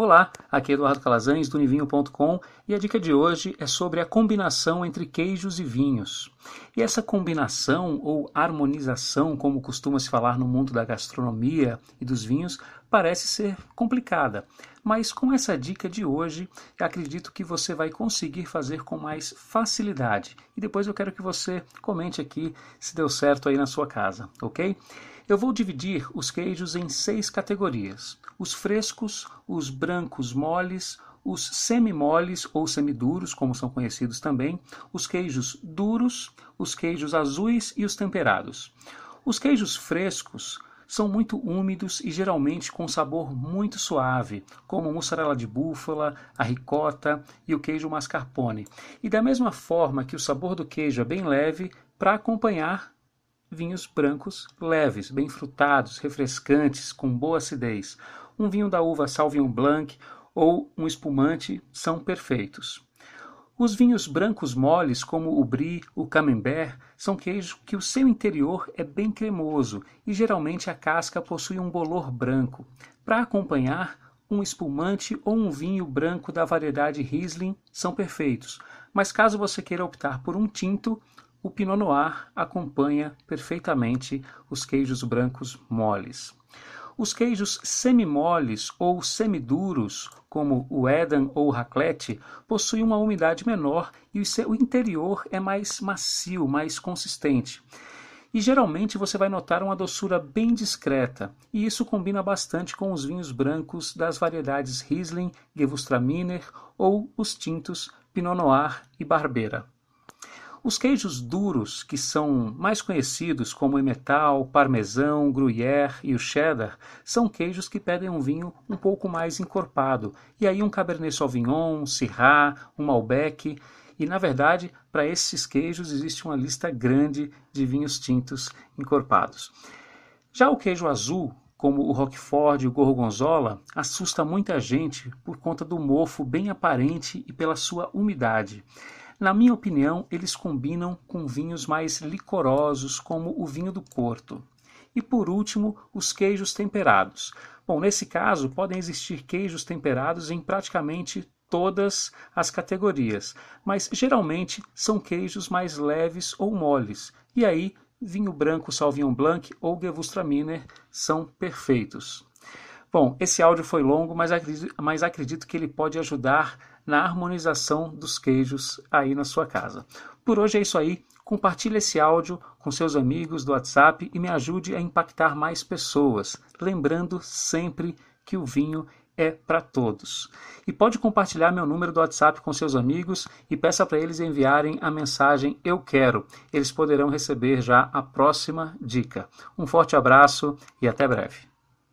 Olá, aqui é Eduardo Calazans do Nivinho.com e a dica de hoje é sobre a combinação entre queijos e vinhos. E essa combinação ou harmonização, como costuma se falar no mundo da gastronomia e dos vinhos, parece ser complicada. Mas com essa dica de hoje, acredito que você vai conseguir fazer com mais facilidade. E depois eu quero que você comente aqui se deu certo aí na sua casa, ok? Eu vou dividir os queijos em seis categorias: os frescos, os brancos moles, os semi-moles ou semiduros, como são conhecidos também, os queijos duros, os queijos azuis e os temperados. Os queijos frescos são muito úmidos e geralmente com sabor muito suave, como mussarela de búfala, a ricota e o queijo mascarpone. E da mesma forma que o sabor do queijo é bem leve, para acompanhar vinhos brancos leves, bem frutados, refrescantes, com boa acidez. Um vinho da uva Sauvignon Blanc ou um espumante são perfeitos. Os vinhos brancos moles, como o Brie, o Camembert, são queijos que o seu interior é bem cremoso e geralmente a casca possui um bolor branco. Para acompanhar, um espumante ou um vinho branco da variedade Riesling são perfeitos, mas caso você queira optar por um tinto, o Pinot Noir acompanha perfeitamente os queijos brancos moles. Os queijos semi-moles ou semiduros, como o Edam ou o Raclette, possuem uma umidade menor e o interior é mais macio, mais consistente. E geralmente você vai notar uma doçura bem discreta, e isso combina bastante com os vinhos brancos das variedades Riesling, Gewürztraminer ou os tintos Pinot Noir e Barbera. Os queijos duros, que são mais conhecidos como emmental, parmesão, gruyère e o cheddar, são queijos que pedem um vinho um pouco mais encorpado, e aí um cabernet sauvignon, um syrah, um malbec, e na verdade, para esses queijos existe uma lista grande de vinhos tintos encorpados. Já o queijo azul, como o Roquefort e o Gorgonzola, assusta muita gente por conta do mofo bem aparente e pela sua umidade. Na minha opinião, eles combinam com vinhos mais licorosos, como o vinho do Porto. E por último, os queijos temperados. Bom, nesse caso, podem existir queijos temperados em praticamente todas as categorias, mas geralmente são queijos mais leves ou moles. E aí, vinho branco Sauvignon Blanc ou Gewürztraminer são perfeitos. Bom, esse áudio foi longo, mas acredito, mas acredito que ele pode ajudar na harmonização dos queijos aí na sua casa. Por hoje é isso aí. Compartilhe esse áudio com seus amigos do WhatsApp e me ajude a impactar mais pessoas, lembrando sempre que o vinho é para todos. E pode compartilhar meu número do WhatsApp com seus amigos e peça para eles enviarem a mensagem Eu Quero. Eles poderão receber já a próxima dica. Um forte abraço e até breve.